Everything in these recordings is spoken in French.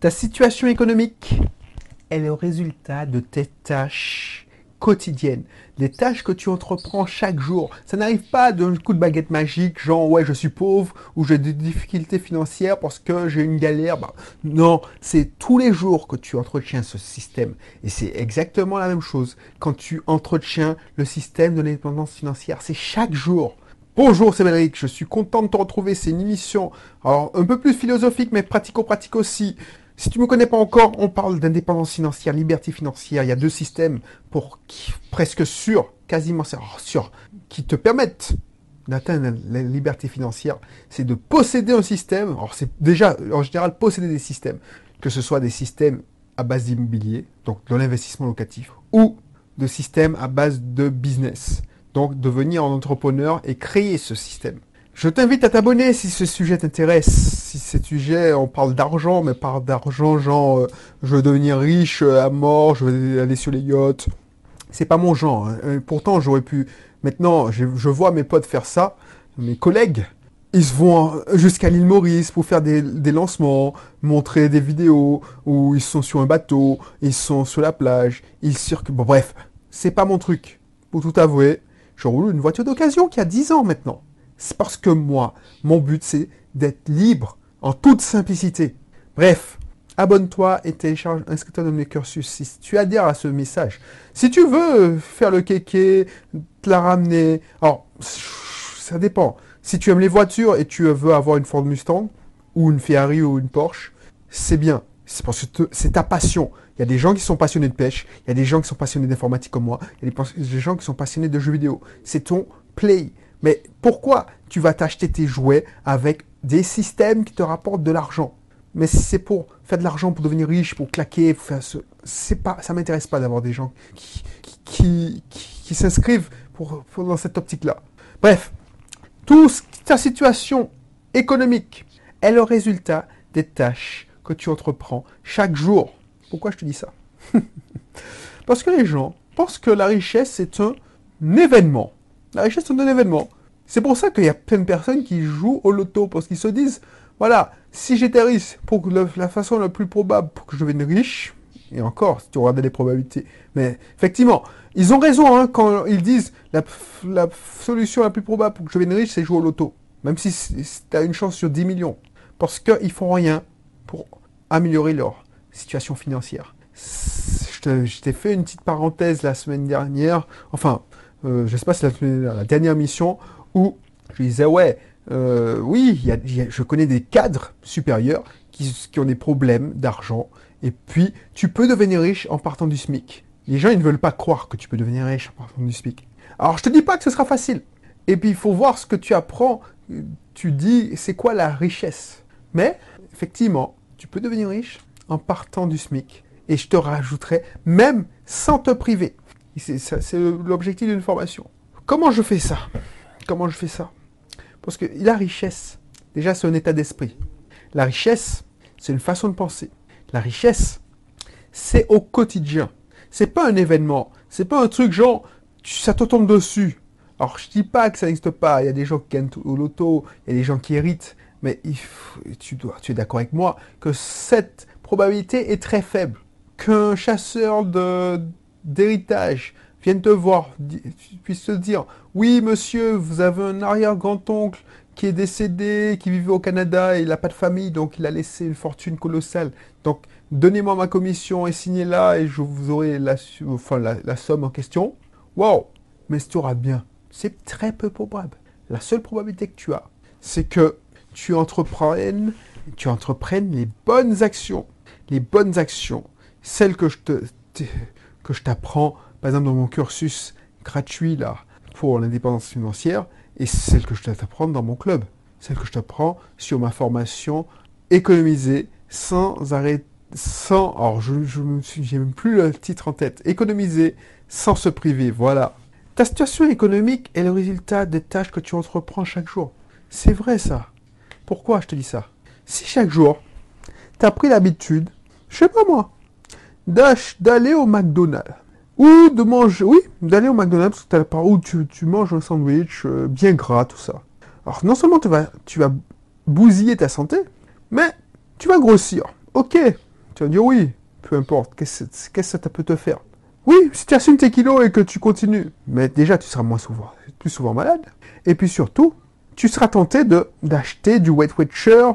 Ta situation économique est le résultat de tes tâches quotidiennes, des tâches que tu entreprends chaque jour. Ça n'arrive pas d'un coup de baguette magique, genre ouais je suis pauvre ou j'ai des difficultés financières parce que j'ai une galère. Bah, non, c'est tous les jours que tu entretiens ce système. Et c'est exactement la même chose quand tu entretiens le système de l'indépendance financière. C'est chaque jour. Bonjour, c'est Médéric, je suis content de te retrouver, c'est une émission alors, un peu plus philosophique mais pratico-pratique aussi. Si tu me connais pas encore, on parle d'indépendance financière, liberté financière. Il y a deux systèmes pour presque sûrs, quasiment sûrs, qui te permettent d'atteindre la liberté financière. C'est de posséder un système. Alors c'est déjà en général posséder des systèmes, que ce soit des systèmes à base d'immobilier, donc de l'investissement locatif, ou de systèmes à base de business, donc devenir un entrepreneur et créer ce système. Je t'invite à t'abonner si ce sujet t'intéresse. Si ce sujet, on parle d'argent, mais pas d'argent, genre, euh, je veux devenir riche euh, à mort, je veux aller sur les yachts. C'est pas mon genre. Hein. Euh, pourtant, j'aurais pu. Maintenant, je, vois mes potes faire ça, mes collègues. Ils se vont jusqu'à l'île Maurice pour faire des, lancements, montrer des vidéos où ils sont sur un bateau, ils sont sur la plage, ils circulent. Bon, bref, c'est pas mon truc. Pour tout avouer, je roule une voiture d'occasion qui a 10 ans maintenant. C'est parce que moi, mon but, c'est d'être libre en toute simplicité. Bref, abonne-toi et télécharge, inscris-toi dans mes cursus si tu adhères à ce message. Si tu veux faire le kéké, te la ramener, alors, ça dépend. Si tu aimes les voitures et tu veux avoir une Ford Mustang, ou une Ferrari ou une Porsche, c'est bien. C'est parce que c'est ta passion. Il y a des gens qui sont passionnés de pêche, il y a des gens qui sont passionnés d'informatique comme moi, il y a des gens qui sont passionnés de jeux vidéo. C'est ton play. Mais pourquoi tu vas t'acheter tes jouets avec des systèmes qui te rapportent de l'argent? Mais si c'est pour faire de l'argent, pour devenir riche, pour claquer, pour faire ce... c'est pas, ça m'intéresse pas d'avoir des gens qui, s'inscrivent pour, dans cette optique-là. Bref, toute ta situation économique est le résultat des tâches que tu entreprends chaque jour. Pourquoi je te dis ça? Parce que les gens pensent que la richesse est un événement. La richesse, c'est un événement. C'est pour ça qu'il y a plein de personnes qui jouent au loto, parce qu'ils se disent, voilà, si j'étais riche, pour la façon la plus probable pour que je devienne riche, et encore, si tu regardes les probabilités, mais effectivement, ils ont raison hein, quand ils disent la, la, solution la plus probable pour que je devienne riche, c'est jouer au loto. Même si tu as une chance sur 10 millions. Parce qu'ils font rien pour améliorer leur situation financière. Je t'ai fait une petite parenthèse la semaine dernière, enfin, euh, je sais pas si c'est la, dernière mission, où je disais, ouais, euh, oui, je connais des cadres supérieurs qui, ont des problèmes d'argent, et puis tu peux devenir riche en partant du SMIC. Les gens, ils ne veulent pas croire que tu peux devenir riche en partant du SMIC. Alors, je te dis pas que ce sera facile. Et puis, il faut voir ce que tu apprends. Tu dis, c'est quoi la richesse? Mais, effectivement, tu peux devenir riche en partant du SMIC. Et je te rajouterai, même sans te priver. C'est l'objectif d'une formation. Comment je fais ça? Comment je fais ça? Parce que la richesse, déjà, c'est un état d'esprit. La richesse, c'est une façon de penser. La richesse, c'est au quotidien. C'est pas un événement. C'est pas un truc genre, ça te tombe dessus. Alors, je dis pas que ça n'existe pas. Il y a des gens qui gagnent au loto, il y a des gens qui héritent. Mais tu, dois, tu es d'accord avec moi que cette probabilité est très faible. Qu'un chasseur de, d'héritage viennent te voir, puissent te dire, oui monsieur, vous avez un arrière-grand-oncle qui est décédé, qui vivait au Canada et il n'a pas de famille, donc il a laissé une fortune colossale. Donc donnez-moi ma commission et signez-la et je vous aurai la, somme en question. Wow Mais tu auras bien. C'est très peu probable. La seule probabilité que tu as, c'est que tu entreprennes, tu entreprennes les bonnes actions. Les bonnes actions. Celles que je te que je t'apprends, par exemple, dans mon cursus gratuit là, pour l'indépendance financière, et celle que je t'apprends dans mon club, celle que je t'apprends sur ma formation économiser sans arrêt, sans, alors je, je j'ai même plus le titre en tête, économiser sans se priver, voilà. Ta situation économique est le résultat des tâches que tu entreprends chaque jour. C'est vrai ça. Pourquoi je te dis ça? Si chaque jour, tu as pris l'habitude, je sais pas moi, d'aller au McDonald's. Ou de manger, oui, d'aller au McDonald's parce que où tu, manges un sandwich euh, bien gras, tout ça. Alors non seulement tu vas, tu vas bousiller ta santé, mais tu vas grossir. Ok, Tu vas dire oui, peu importe, qu'est-ce que ça peut te faire? Oui, si tu assumes tes kilos et que tu continues, mais déjà tu seras moins souvent, plus souvent malade. Et puis surtout, tu seras tenté de d'acheter du Weight Watcher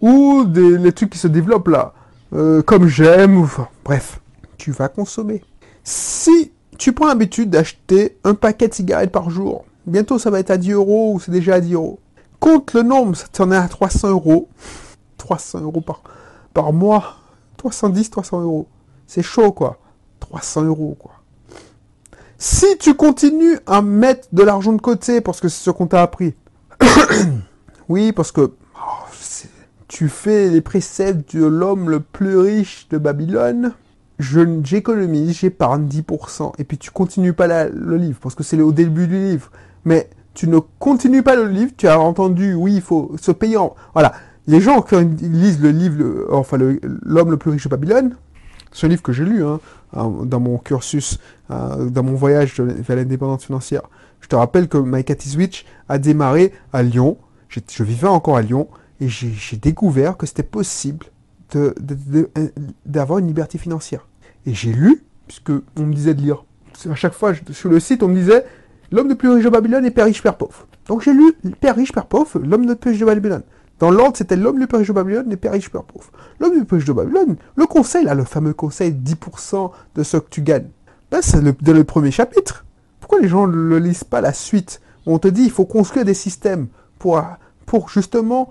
ou des les trucs qui se développent là, euh, comme j'aime, bref, tu vas consommer. Si tu prends l'habitude d'acheter un paquet de cigarettes par jour, bientôt ça va être à 10 euros ou c'est déjà à 10 euros. Compte le nombre, ça t'en est à 300 euros. 300 euros par, par mois. 310, 300 euros. C'est chaud, quoi. 300 euros, quoi. Si tu continues à mettre de l'argent de côté, parce que c'est ce qu'on t'a appris. oui, parce que oh, tu fais les préceptes de l'homme le plus riche de Babylone. J'économise, j'épargne 10%. Et puis tu continues pas le livre, parce que c'est au début du livre. Mais tu ne continues pas le livre, tu as entendu, oui, il faut se payer en... Voilà, les gens, ils lisent le livre, enfin, L'homme le, plus riche de Babylone, un livre que j'ai lu hein, dans mon cursus, euh, dans mon voyage vers l'indépendance financière. Je te rappelle que My Switch a démarré à Lyon. Je vivais encore à Lyon et j'ai découvert que c'était possible d'avoir une liberté financière. Et j'ai lu, puisque on me disait de lire. À chaque fois, sur le site, on me disait L'homme le plus riche de Babylone est Père riche, Père pauvre. Donc j'ai lu Père riche, Père pauvre, l'homme le plus riche de Babylone. Dans l'ordre, c'était l'homme le plus riche de Babylone et Père riche, Père pauvre. L'homme le plus riche de Babylone, le conseil, là, le fameux conseil 10% de ce que tu gagnes. Là, c'est le, dans le premier chapitre. Pourquoi les gens ne le lisent pas la suite? On te dit il faut construire des systèmes pour, pour justement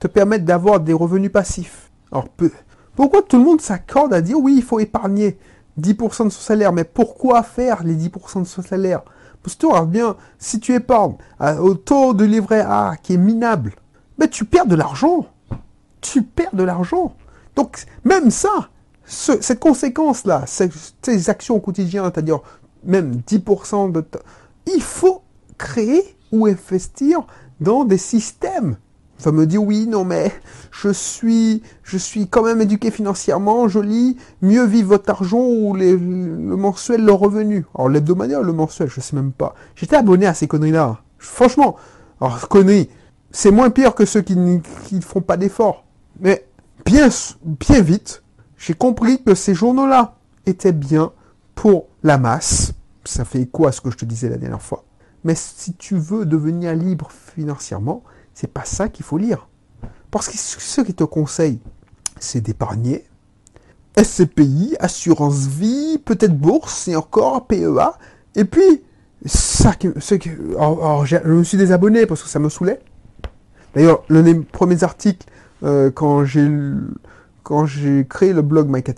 te permettre d'avoir des revenus passifs. Alors, pourquoi tout le monde s'accorde à dire oui, il faut épargner 10% de son salaire Mais pourquoi faire les 10% de son salaire? Parce que bien, si tu épargnes au taux de livret A qui est minable, mais tu perds de l'argent. Tu perds de l'argent. Donc, même ça, cette conséquence-là, ces, actions au quotidien, c'est-à-dire même 10% de... Il faut créer ou investir dans des systèmes va me dire oui, non mais je suis, je suis quand même éduqué financièrement, je lis mieux vivre votre argent ou les, le mensuel, le revenu. Alors l'hebdomadaire, le mensuel, je sais même pas. J'étais abonné à ces conneries-là. Franchement, alors conneries, c'est moins pire que ceux qui ne font pas d'efforts. Mais bien, bien vite, j'ai compris que ces journaux-là étaient bien pour la masse. Ça fait à ce que je te disais la dernière fois. Mais si tu veux devenir libre financièrement, c'est pas ça qu'il faut lire. Parce que ce qui te conseille, c'est d'épargner. SCPI, assurance vie, peut-être bourse et encore PEA. Et puis, ça, ce, alors, je me suis désabonné parce que ça me saoulait. D'ailleurs, l'un des premiers articles, euh, quand j'ai quand j'ai créé le blog My Cat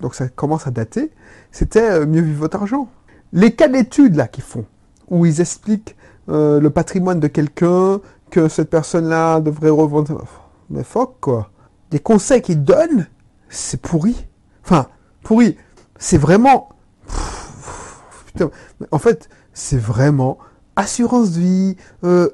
donc ça commence à dater, c'était euh, mieux vivre votre argent. Les cas d'études là qu'ils font, où ils expliquent euh, le patrimoine de quelqu'un, que cette personne-là devrait revendre. Mais fuck, quoi. Des conseils qu'ils donnent, c'est pourri. Enfin, pourri. C'est vraiment. Putain. En fait, c'est vraiment assurance vie. Euh...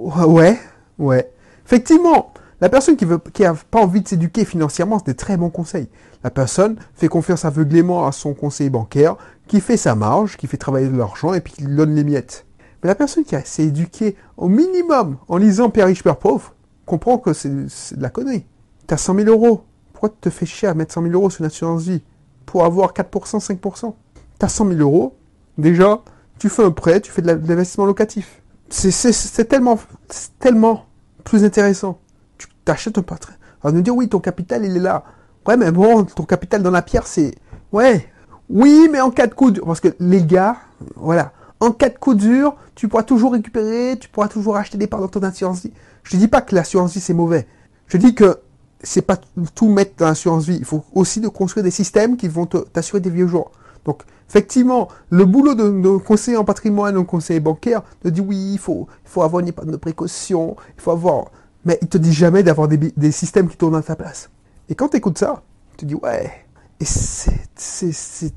Ouais, ouais. Effectivement, la personne qui veut, qui pas envie de s'éduquer financièrement, c'est des très bons conseils. La personne fait confiance aveuglément à son conseiller bancaire, qui fait sa marge, qui fait travailler de l'argent et puis qui donne les miettes. Mais la personne qui s'est éduquée au minimum en lisant Père riche, Père pauvre, comprend que c'est de la connerie. Tu as 100 000 euros. Pourquoi tu te fais chier à mettre 100 000 euros sur une assurance vie? Pour avoir 4%, 5%. Tu as 100 000 euros. Déjà, tu fais un prêt, tu fais de l'investissement locatif. C'est tellement, tellement plus intéressant. Tu t'achètes un patrimoine. Alors, nous dire, oui, ton capital, il est là. Ouais, mais bon, ton capital dans la pierre, c'est... Ouais. Oui, mais en cas de coup... Parce que les gars, voilà, en cas de coup dur, tu pourras toujours récupérer, tu pourras toujours acheter des parts dans ton assurance vie. Je ne dis pas que l'assurance vie c'est mauvais. Je dis que c'est pas tout mettre dans l'assurance vie. Il faut aussi de construire des systèmes qui vont t'assurer des vieux jours. Donc, effectivement, le boulot de, conseiller en patrimoine ou conseiller bancaire te dit oui, il faut, il faut avoir une épargne de précaution, il faut avoir. Mais il te dit jamais d'avoir des, des, systèmes qui tournent à ta place. Et quand tu écoutes ça, tu te dis ouais, et c'est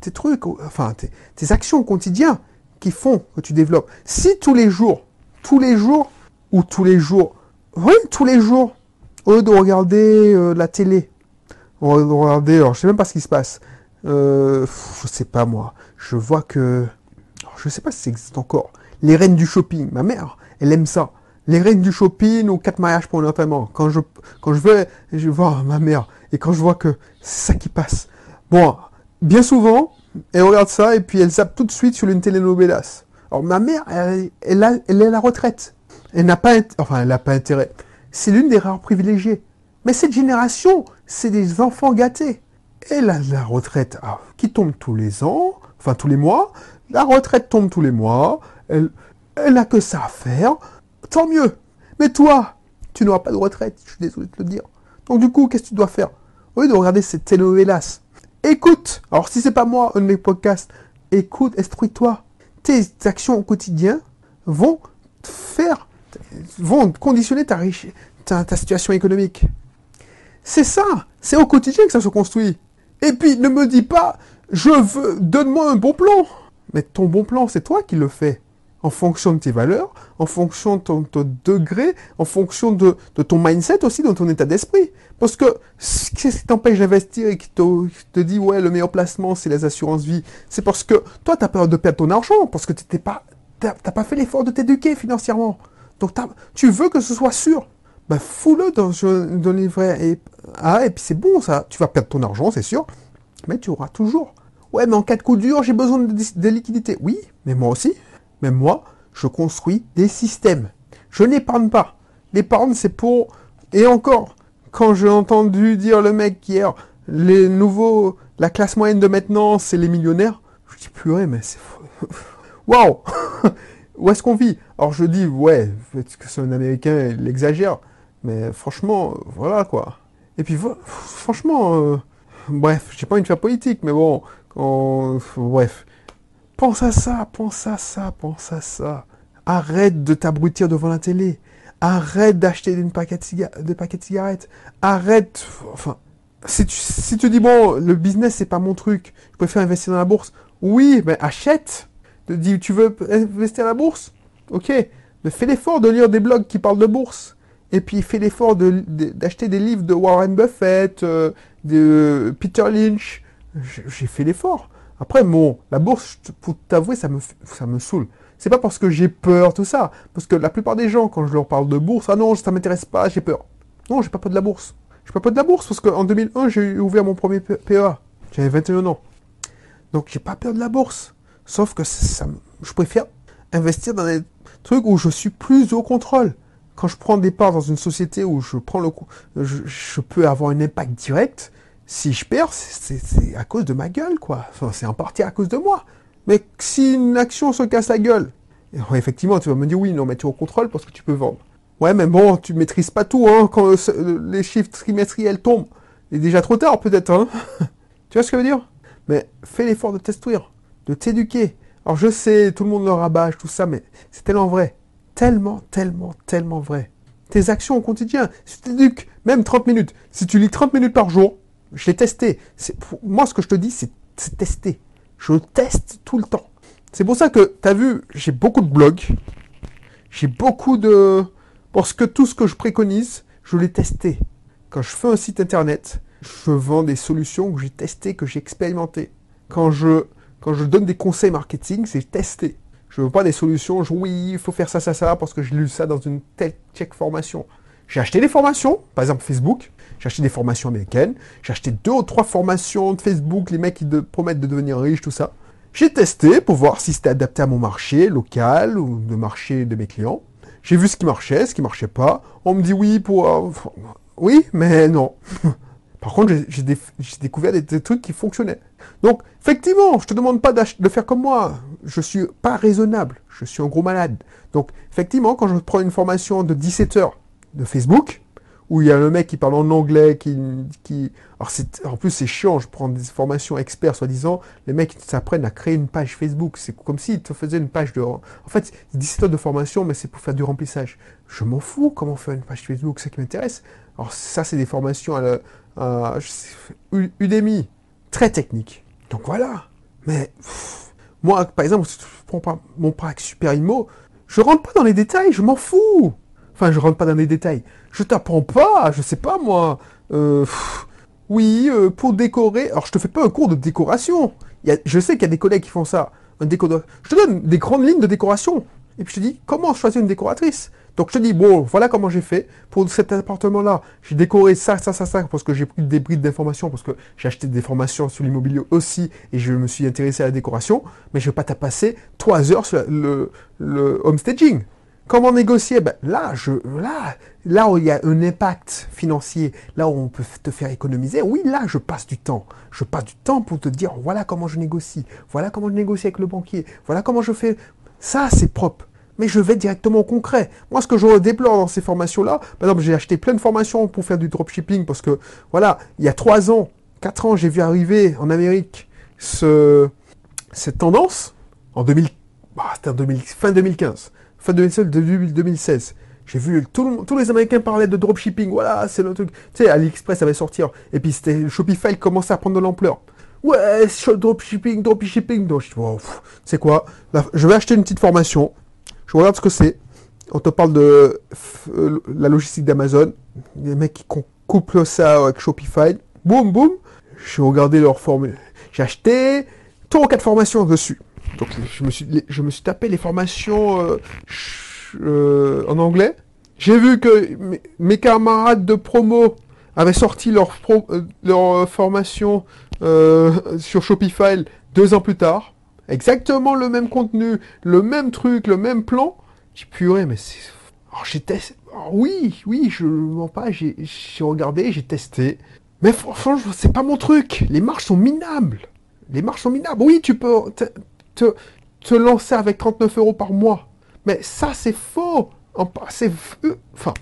tes trucs, enfin tes, actions au quotidien qui font que tu développes. Si tous les jours, tous les jours, ou tous les jours, oui, tous les jours, au lieu de regarder euh, la télé, de regarder, alors je sais même pas ce qui se passe, euh, je sais pas moi, je vois que, je sais pas si ça existe encore, les reines du shopping, ma mère, elle aime ça. les reines du shopping ou quatre mariages pour un. Quand je, quand je vais, je vois ma mère et quand je vois que c'est ça qui passe. Bon, bien souvent, elle regarde ça et puis elle zappe tout de suite sur une telenovelas. Alors ma mère, elle, elle, a, elle est la retraite. Elle n'a pas, enfin, elle n'a pas intérêt. C'est l'une des rares privilégiées. Mais cette génération, c'est des enfants gâtés. Et la, la retraite, ah, qui tombe tous les ans, enfin tous les mois, la retraite tombe tous les mois, elle, elle n'a que ça à faire, tant mieux. Mais toi, tu n'auras pas de retraite, je suis désolé de te le dire. Donc du coup, qu'est-ce que tu dois faire? Au lieu de regarder cette télénovelas, écoute. Alors si c'est pas moi, un de mes podcasts, écoute, instruis-toi. Tes actions au quotidien vont faire, vont conditionner ta, ta, ta situation économique. C'est ça, c'est au quotidien que ça se construit. Et puis ne me dis pas, je veux, donne-moi un bon plan. Mais ton bon plan, c'est toi qui le fais en fonction de tes valeurs, en fonction de ton, degré, en fonction de, ton mindset aussi, de ton état d'esprit. Parce que qu'est-ce qui t'empêche d'investir et qui te, dit ouais le meilleur placement c'est les assurances vie, c'est parce que toi tu as peur de perdre ton argent parce que tu pas t'as pas fait l'effort de t'éduquer financièrement. Donc tu veux que ce soit sûr. Ben fous-le dans, dans livret et ah et puis c'est bon ça. Tu vas perdre ton argent c'est sûr, mais tu auras toujours. Ouais mais en cas de coup dur j'ai besoin de, de liquidité. Oui, mais moi aussi. Mais moi, je construis des systèmes. Je n'épargne pas. L'épargne, c'est pour... Et encore, quand j'ai entendu dire le mec hier, les nouveaux, la classe moyenne de maintenant, c'est les millionnaires, je dis purée, mais c'est... Waouh Où est-ce qu'on vit? Alors je dis, ouais, parce que c'est un Américain, il exagère. Mais franchement, voilà quoi. Et puis, franchement, euh, bref, j'ai pas envie de faire politique, mais bon, bref. Pense à ça, pense à ça, pense à ça. Arrête de t'abrutir devant la télé. Arrête d'acheter des paquets de, cigarettes. Arrête. Enfin, si tu, tu dis, bon, le business, c'est pas mon truc, je préfère investir dans la bourse. Oui, ben achète. Te dis, tu veux investir dans la bourse? Ok. Mais fais l'effort de lire des blogs qui parlent de bourse. Et puis fais l'effort d'acheter des livres de Warren Buffett, euh, de Peter Lynch. J'ai fait l'effort. Après, bon, la bourse, pour t'avouer, ça me, ça me saoule. C'est pas parce que j'ai peur, tout ça. Parce que la plupart des gens, quand je leur parle de bourse, ah non, ça m'intéresse pas, j'ai peur. Non, j'ai pas peur de la bourse. J'ai pas peur de la bourse parce qu'en 2001, j'ai ouvert mon premier PEA. J'avais 21 ans. Donc, j'ai pas peur de la bourse. Sauf que ça, je préfère investir dans des trucs où je suis plus au contrôle. Quand je prends des parts dans une société où je prends le, je, je peux avoir un impact direct, si je perds, c'est à cause de ma gueule, quoi. Enfin, c'est en partie à cause de moi. Mais si une action se casse la gueule, effectivement, tu vas me dire oui, non, mais tu es au contrôle parce que tu peux vendre. Ouais, mais bon, tu maîtrises pas tout, hein, quand les chiffres trimestriels tombent. Il est déjà trop tard, peut-être, hein. tu vois ce que je veux dire? Mais fais l'effort de t'instruire, de t'éduquer. Alors, je sais, tout le monde le rabâche, tout ça, mais c'est tellement vrai. Tellement, tellement, tellement vrai. Tes actions au quotidien, si tu t'éduques, même 30 minutes, si tu lis 30 minutes par jour, je l'ai testé. Moi, ce que je te dis, c'est tester. Je teste tout le temps. C'est pour ça que, tu as vu, j'ai beaucoup de blogs. J'ai beaucoup de... Parce que tout ce que je préconise, je l'ai testé. Quand je fais un site internet, je vends des solutions que j'ai testées, que j'ai expérimentées. Quand je, donne des conseils marketing, c'est testé. Je veux pas des solutions, je, oui, il faut faire ça, ça, ça, parce que j'ai lu ça dans une telle check formation. J'ai acheté des formations, par exemple Facebook, j'ai acheté des formations américaines, j'ai acheté deux ou trois formations de Facebook, les mecs qui promettent de devenir riches, tout ça. J'ai testé pour voir si c'était adapté à mon marché local ou le marché de mes clients. J'ai vu ce qui marchait, ce qui marchait pas. On me dit oui pour... Euh, oui, mais non. Par contre, j'ai découvert des, trucs qui fonctionnaient. Donc, effectivement, je te demande pas de faire comme moi. Je suis pas raisonnable. Je suis un gros malade. Donc, effectivement, quand je prends une formation de 17 heures de Facebook, où il y a le mec qui parle en anglais, qui... qui... Alors en plus c'est chiant, je prends des formations experts soi-disant, les mecs s'apprennent à créer une page Facebook, c'est comme s'ils te faisaient une page de... En fait, 17 heures de formation, mais c'est pour faire du remplissage. Je m'en fous comment faire une page Facebook, c'est ça qui m'intéresse. Alors ça, c'est des formations à, à Udemy, très techniques. Donc voilà. Mais moi, par exemple, si je prends mon pack Super Immo, je rentre pas dans les détails, je m'en fous. Enfin, je rentre pas dans les détails. Je t'apprends pas, je sais pas moi. Euh, oui, euh, pour décorer. Alors, je te fais pas un cours de décoration. je sais qu'il y a des collègues qui font ça. Un Je te donne des grandes lignes de décoration. Et puis je te dis, comment choisir une décoratrice? Donc je te dis, bon, voilà comment j'ai fait. Pour cet appartement-là, j'ai décoré ça, ça, ça, ça, parce que j'ai pris des brides d'informations, parce que j'ai acheté des formations sur l'immobilier aussi, et je me suis intéressé à la décoration. Mais je vais pas t'as passé trois heures sur le, le homestaging. Comment négocier? Ben, Là, je, là, là où il y a un impact financier, là où on peut te faire économiser, oui, là, je passe du temps. Je passe du temps pour te dire, voilà comment je négocie, voilà comment je négocie avec le banquier, voilà comment je fais. Ça, c'est propre. Mais je vais directement au concret. Moi, ce que je déplore dans ces formations-là, par exemple, j'ai acheté plein de formations pour faire du dropshipping parce que, voilà, il y a trois ans, quatre ans, j'ai vu arriver en Amérique ce, cette tendance en 2000, bah, c'était en 2000, fin 2015 fin 2016, 2016. J'ai vu tous les Américains parlaient de dropshipping. Voilà, c'est le truc. Tu sais, AliExpress avait sortir. Et puis c'était Shopify commençait à prendre de l'ampleur. Ouais, dropshipping, dropshipping. Donc, je c'est quoi? Je vais acheter une petite formation. Je regarde ce que c'est. On te parle de euh, la logistique d'Amazon. Les mecs qui couplent ça avec Shopify. Boum, boum. J'ai regardé leur formule. J'ai acheté trois ou quatre formations dessus. Donc je me suis, je me suis tapé les formations euh, euh, en anglais. J'ai vu que mes, camarades de promo avaient sorti leur, euh, leur formation sur Shopify deux ans plus tard. Exactement le même contenu, le même truc, le même plan. J'ai puré, mais c'est... Alors j'ai testé... oui, oui, je mens pas, j'ai regardé, j'ai testé. Mais franchement, c'est pas mon truc. Les marges sont minables. Les marges sont minables. Oui, tu peux te, te lancer avec 39 euros par mois. Mais ça, c'est faux. C'est, enfin,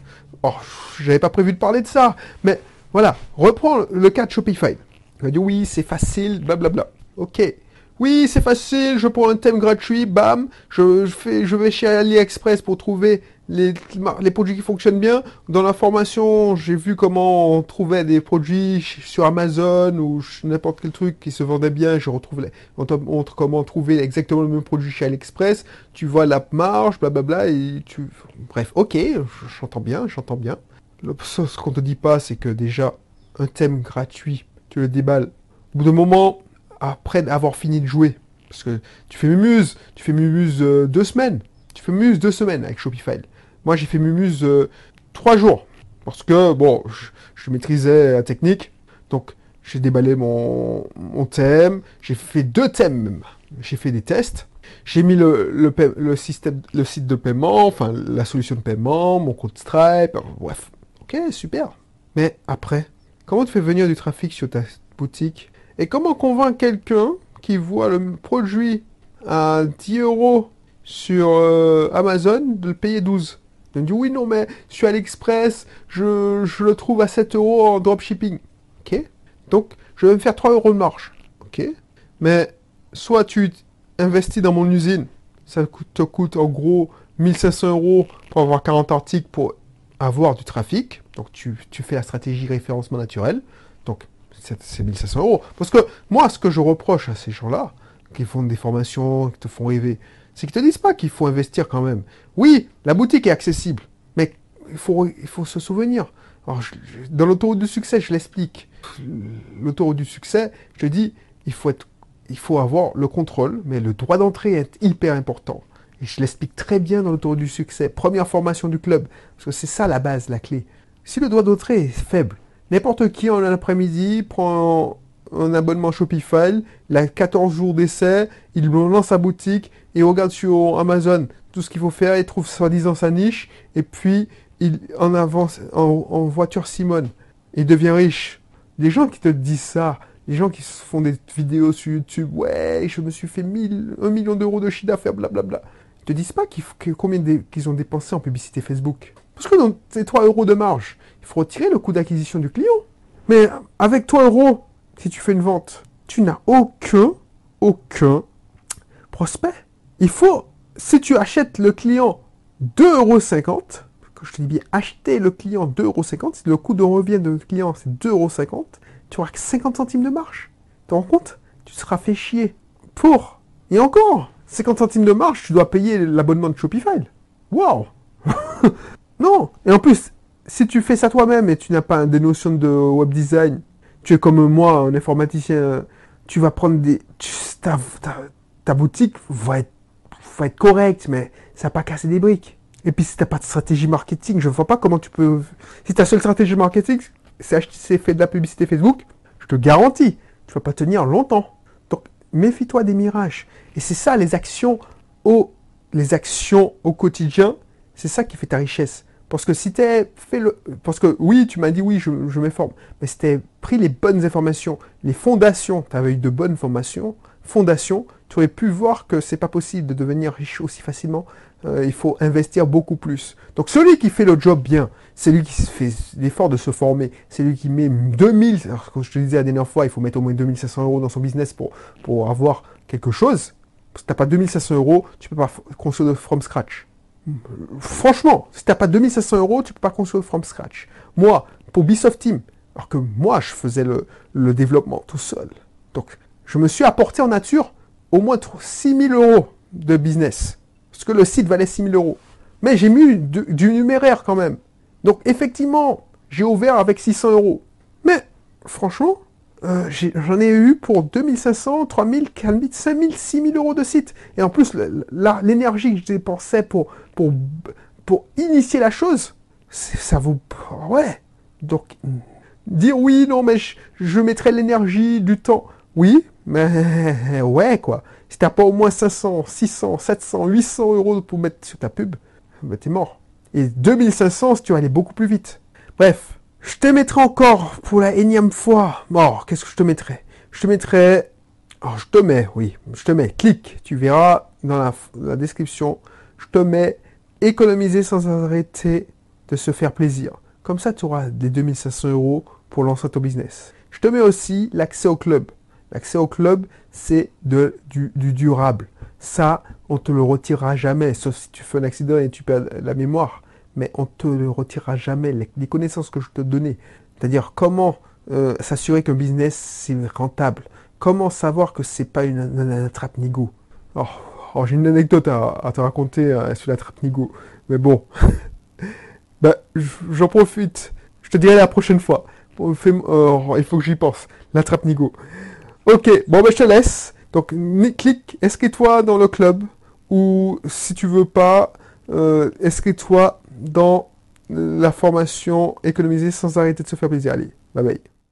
oh, j'avais pas prévu de parler de ça. Mais voilà, reprends le cas de Shopify. Il va dire oui, c'est facile, blablabla. Ok. Oui, c'est facile, je prends un thème gratuit, bam, je, fais, je vais chez AliExpress pour trouver les, produits qui fonctionnent bien. Dans la formation, j'ai vu comment on trouvait des produits sur Amazon ou n'importe quel truc qui se vendait bien. Je retrouve les, on te montre comment trouver exactement le même produit chez AliExpress. Tu vois la marge, blablabla, et tu, bref, ok, j'entends bien, j'entends bien. Ce qu'on te dit pas, c'est que déjà, un thème gratuit, tu le déballes. Au bout d'un moment, après avoir fini de jouer. Parce que tu fais Mumuse, tu fais Mumuse euh, deux semaines. Tu fais Mumuse deux semaines avec Shopify. Moi, j'ai fait Mumuse euh, trois jours. Parce que, bon, je, maîtrisais la technique. Donc, j'ai déballé mon, thème. J'ai fait deux thèmes même. J'ai fait des tests. J'ai mis le, le, système, le site de paiement, enfin la solution de paiement, mon code Stripe, bref. Ok, super. Mais après, comment tu fais venir du trafic sur ta boutique? Et comment convaincre quelqu'un qui voit le produit à 10 euros sur euh, Amazon de le payer 12 Il me dit oui, non, mais sur AliExpress, je, je le trouve à 7 euros en dropshipping. Ok Donc, je vais me faire 3 euros de marge. Ok Mais soit tu investis dans mon usine, ça te coûte en gros 1500 euros pour avoir 40 articles pour avoir du trafic. Donc, tu, tu fais la stratégie référencement naturel. C'est 1500 euros. Parce que moi, ce que je reproche à ces gens-là, qui font des formations, qui te font rêver, c'est qu'ils te disent pas qu'il faut investir quand même. Oui, la boutique est accessible, mais il faut, il faut se souvenir. Alors, dans l'autoroute du succès, je l'explique. L'autoroute du succès, je dis, il faut, être, il faut avoir le contrôle, mais le droit d'entrée est hyper important. Et je l'explique très bien dans l'autoroute du succès. Première formation du club, parce que c'est ça la base, la clé. Si le droit d'entrée est faible, N'importe qui en l'après-midi prend un, abonnement Shopify, il a 14 jours d'essai, il lance sa boutique et regarde sur Amazon tout ce qu'il faut faire, il trouve soi-disant sa niche et puis il en avance en, voiture Simone. Il devient riche. Les gens qui te disent ça, les gens qui font des vidéos sur YouTube, ouais, je me suis fait 1000, 1 million d'euros de chiffre d'affaires, blablabla. Ils te disent pas combien qu'ils ont dépensé en publicité Facebook. Parce que dans ces 3 euros de marge, il faut retirer le coût d'acquisition du client. Mais avec 3 euros, si tu fais une vente, tu n'as aucun, aucun prospect. Il faut, si tu achètes le client 2,50 euros, que je te dis bien acheter le client 2,50 euros, si le coût de revient de client c'est 2,50 euros, tu auras que 50 centimes de marge. Tu te rends compte? Tu seras fait chier. Pour, et encore, 50 centimes de marge, tu dois payer l'abonnement de Shopify. Waouh Non Et en plus, si tu fais ça toi-même et tu n'as pas des notions de web design, tu es comme moi, un informaticien, tu vas prendre des... ta, boutique va être, va être correcte, mais ça va pas casser des briques. Et puis si t'as pas de stratégie marketing, je vois pas comment tu peux. Si ta seule stratégie marketing, c'est acheter, fait de la publicité Facebook, je te garantis, tu vas pas tenir longtemps. Donc méfie-toi des mirages. Et c'est ça les actions au, les actions au quotidien, c'est ça qui fait ta richesse. Parce que si tu fait le. Parce que oui, tu m'as dit oui, je, je. Mais si tu pris les bonnes informations, les fondations, tu avais eu de bonnes formations, fondations, tu aurais pu voir que c'est pas possible de devenir riche aussi facilement. Euh, il faut investir beaucoup plus. Donc celui qui fait le job bien, c'est lui qui fait l'effort de se former, c'est lui qui met 2000, alors comme je te disais la dernière fois, il faut mettre au moins 2500 euros dans son business pour, pour avoir quelque chose. Si tu n'as pas 2500 euros, tu peux pas construire from scratch. Franchement, si tu n'as pas 2500 euros, tu peux pas construire from scratch. Moi, pour Bisoft Team, alors que moi, je faisais le, le développement tout seul. Donc, je me suis apporté en nature au moins 6000 euros de business. Parce que le site valait 6000 euros. Mais j'ai mis du, numéraire quand même. Donc, effectivement, j'ai ouvert avec 600 euros. Mais, franchement, euh, j'en ai, eu pour 2500, 3000, 4000, 5000, 6000 euros de site. Et en plus, l'énergie que je dépensais pour, pour, pour initier la chose, ça vaut... Ouais. Donc, dire oui, non, mais je, je mettrai l'énergie, du temps. Oui, mais ouais, quoi. Si t'as pas au moins 500, 600, 700, 800 euros pour mettre sur ta pub, ben t'es mort. Et 2500 si tu vas aller beaucoup plus vite. Bref, je te mettrai encore pour la énième fois. Bon, qu'est-ce que je te mettrai? Je te mettrai... Oh, je te mets, oui, je te mets. Clique, tu verras dans la, description. Je te mets économiser sans arrêter de se faire plaisir. Comme ça, tu auras des 2500 euros pour lancer ton business. Je te mets aussi l'accès au club. L'accès au club, c'est du, du, durable. Ça, on te le retirera jamais, sauf si tu fais un accident et tu perds la mémoire mais on te le retirera jamais. Les, connaissances que je te donnais, c'est-à-dire comment euh, s'assurer qu'un business c'est rentable, comment savoir que c'est pas une, une, trappe nigo. Oh, oh, j'ai une anecdote à, te raconter euh, sur la trappe nigo, mais bon, ben, j'en profite. Je te dirai la prochaine fois. Euh, il faut que j'y pense. La trappe nigo. Ok, bon ben je te laisse. Donc clique, inscris-toi dans le club ou si tu veux pas, euh, inscris-toi dans la formation économiser sans arrêter de se faire plaisir. Allez, bye bye.